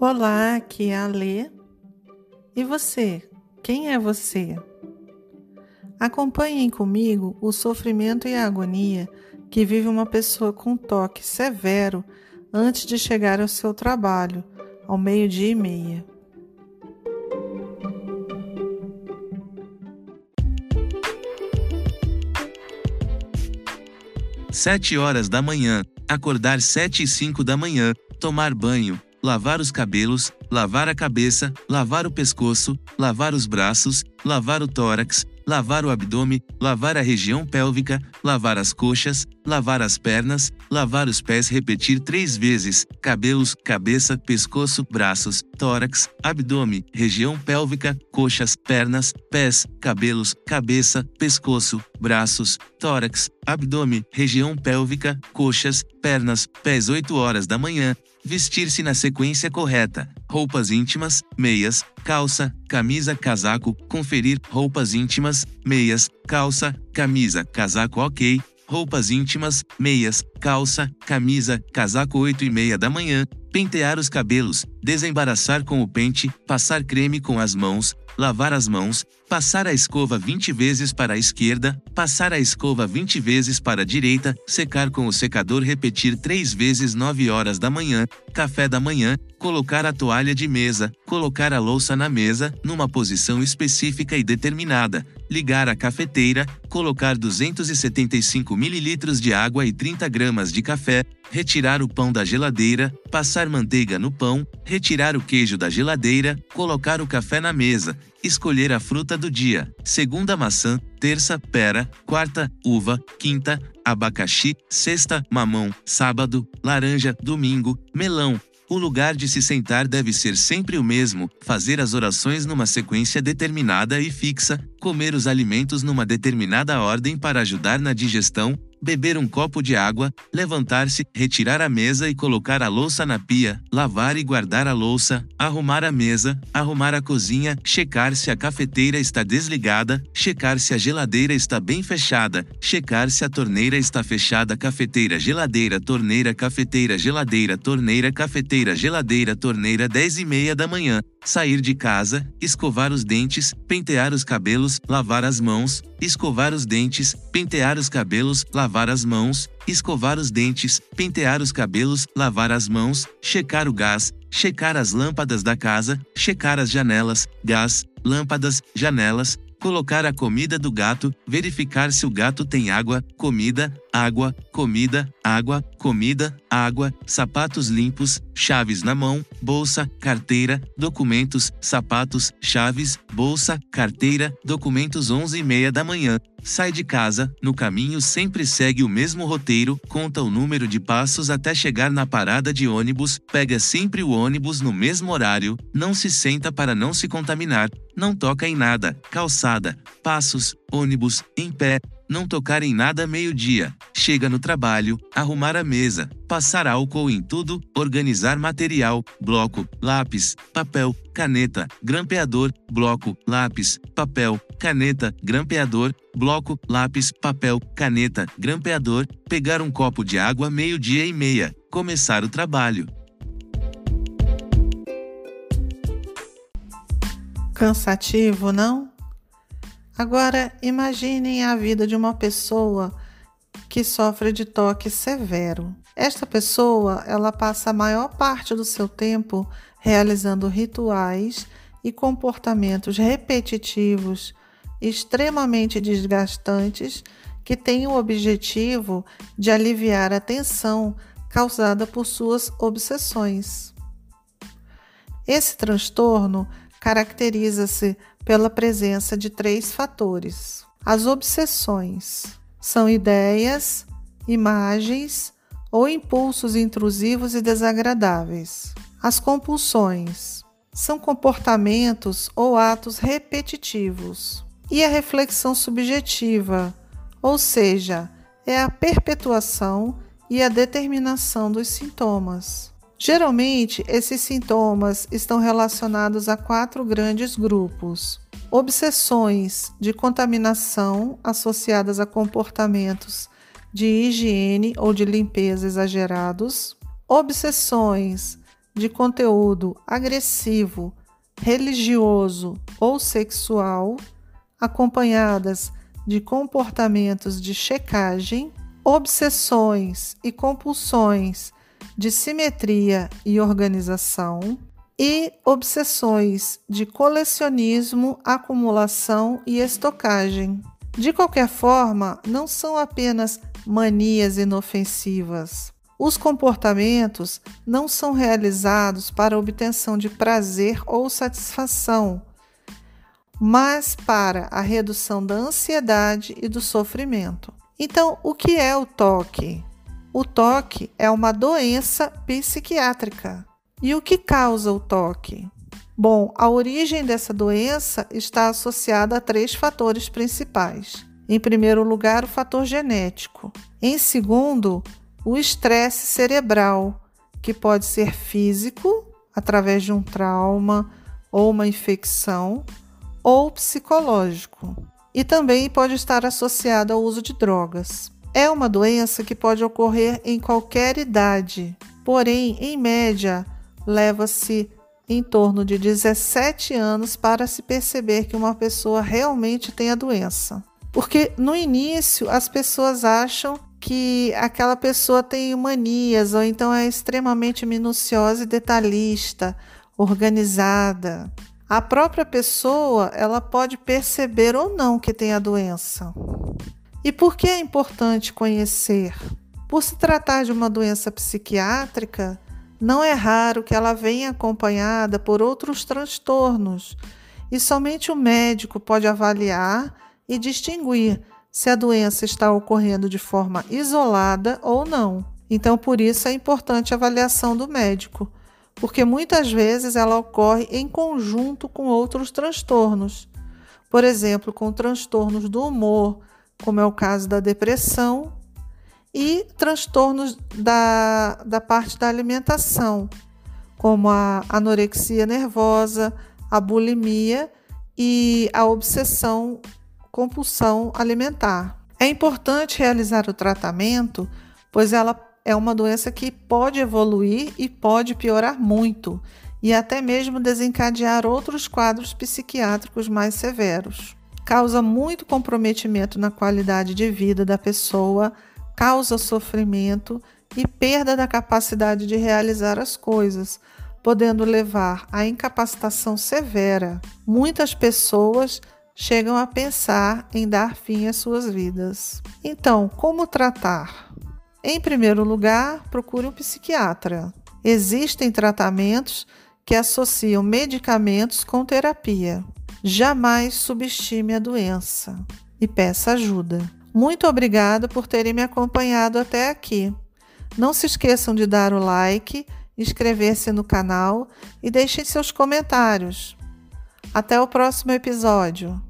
Olá, aqui é a Lê. E você? Quem é você? Acompanhem comigo o sofrimento e a agonia que vive uma pessoa com toque severo antes de chegar ao seu trabalho, ao meio-dia e meia. Sete horas da manhã, acordar sete e cinco da manhã, tomar banho, lavar os cabelos, lavar a cabeça, lavar o pescoço, lavar os braços, lavar o tórax, lavar o abdômen, lavar a região pélvica, lavar as coxas, lavar as pernas, lavar os pés, repetir três vezes: cabelos, cabeça, pescoço, braços, tórax, abdômen, região pélvica, coxas, pernas, pés, cabelos, cabeça, pescoço, braços, tórax, abdômen, região pélvica, coxas, pernas, pés 8 horas da manhã, vestir-se na sequência correta, roupas íntimas, meias, calça, camisa, casaco, conferir roupas íntimas, meias, calça, camisa, casaco ok, roupas íntimas, meias, calça, camisa, casaco 8 e meia da manhã, pentear os cabelos, desembaraçar com o pente, passar creme com as mãos, lavar as mãos, passar a escova 20 vezes para a esquerda, passar a escova 20 vezes para a direita, secar com o secador, repetir 3 vezes 9 horas da manhã, café da manhã, colocar a toalha de mesa, colocar a louça na mesa, numa posição específica e determinada, ligar a cafeteira, colocar 275 ml de água e 30 gramas de café, retirar o pão da geladeira, passar manteiga no pão, retirar o queijo da geladeira, colocar o café na mesa, escolher a fruta do dia: segunda maçã, terça pera, quarta uva, quinta abacaxi, sexta mamão, sábado laranja, domingo melão. O lugar de se sentar deve ser sempre o mesmo, fazer as orações numa sequência determinada e fixa, comer os alimentos numa determinada ordem para ajudar na digestão, beber um copo de água, levantar-se, retirar a mesa e colocar a louça na pia, lavar e guardar a louça, arrumar a mesa, arrumar a cozinha, checar se a cafeteira está desligada, checar se a geladeira está bem fechada, checar se a torneira está fechada, cafeteira, geladeira, torneira, cafeteira, geladeira, torneira, cafeteira, geladeira, torneira, 10 e meia da manhã, sair de casa, escovar os dentes, pentear os cabelos, lavar as mãos, escovar os dentes, pentear os cabelos, lavar as mãos, escovar os dentes, pentear os cabelos, lavar as mãos, checar o gás, checar as lâmpadas da casa, checar as janelas, gás, lâmpadas, janelas, colocar a comida do gato, verificar se o gato tem água, comida, água, comida, água, comida, água, sapatos limpos, chaves na mão, bolsa, carteira, documentos, sapatos, chaves, bolsa, carteira, documentos 11 e meia da manhã. Sai de casa, no caminho sempre segue o mesmo roteiro, conta o número de passos até chegar na parada de ônibus, pega sempre o ônibus no mesmo horário, não se senta para não se contaminar, não toca em nada, calçada, passos, ônibus, em pé, não tocar em nada meio-dia, chega no trabalho, arrumar a mesa, passar álcool em tudo, organizar material, bloco, lápis, papel, caneta, grampeador, bloco, lápis, papel, caneta, grampeador, bloco, lápis, papel, caneta, grampeador, pegar um copo de água meio-dia e meia, começar o trabalho. Cansativo, não? Agora, imaginem a vida de uma pessoa que sofre de toque severo. Esta pessoa, ela passa a maior parte do seu tempo realizando rituais e comportamentos repetitivos extremamente desgastantes que têm o objetivo de aliviar a tensão causada por suas obsessões. Esse transtorno caracteriza-se pela presença de três fatores. As obsessões são ideias, imagens ou impulsos intrusivos e desagradáveis. As compulsões são comportamentos ou atos repetitivos. E a reflexão subjetiva, ou seja, é a perpetuação e a determinação dos sintomas. Geralmente, esses sintomas estão relacionados a quatro grandes grupos: obsessões de contaminação associadas a comportamentos de higiene ou de limpeza exagerados, obsessões de conteúdo agressivo, religioso ou sexual, acompanhadas de comportamentos de checagem, obsessões e compulsões de simetria e organização, e obsessões de colecionismo, acumulação e estocagem. De qualquer forma, não são apenas manias inofensivas. Os comportamentos não são realizados para obtenção de prazer ou satisfação, mas para a redução da ansiedade e do sofrimento. Então, o que é o toque? O toque é uma doença psiquiátrica. E o que causa o toque? Bom, a origem dessa doença está associada a três fatores principais. Em primeiro lugar, o fator genético. Em segundo, o estresse cerebral, que pode ser físico, através de um trauma ou uma infecção, ou psicológico. E também pode estar associado ao uso de drogas. É uma doença que pode ocorrer em qualquer idade, porém, em média, leva-se em torno de 17 anos para se perceber que uma pessoa realmente tem a doença. Porque no início as pessoas acham que aquela pessoa tem manias ou então é extremamente minuciosa e detalhista, organizada. A própria pessoa, ela pode perceber ou não que tem a doença. E por que é importante conhecer? Por se tratar de uma doença psiquiátrica, não é raro que ela venha acompanhada por outros transtornos, e somente o médico pode avaliar e distinguir se a doença está ocorrendo de forma isolada ou não. Então, por isso é importante a avaliação do médico, porque muitas vezes ela ocorre em conjunto com outros transtornos. Por exemplo, com transtornos do humor, como é o caso da depressão e transtornos da, da parte da alimentação, como a anorexia nervosa, a bulimia e a obsessão compulsão alimentar. É importante realizar o tratamento, pois ela é uma doença que pode evoluir e pode piorar muito, e até mesmo desencadear outros quadros psiquiátricos mais severos. Causa muito comprometimento na qualidade de vida da pessoa causa sofrimento e perda da capacidade de realizar as coisas, podendo levar à incapacitação severa. Muitas pessoas chegam a pensar em dar fim às suas vidas. Então, como tratar? Em primeiro lugar, procure um psiquiatra. Existem tratamentos que associam medicamentos com terapia. Jamais subestime a doença e peça ajuda. Muito obrigada por terem me acompanhado até aqui. Não se esqueçam de dar o like, inscrever-se no canal e deixem seus comentários. Até o próximo episódio.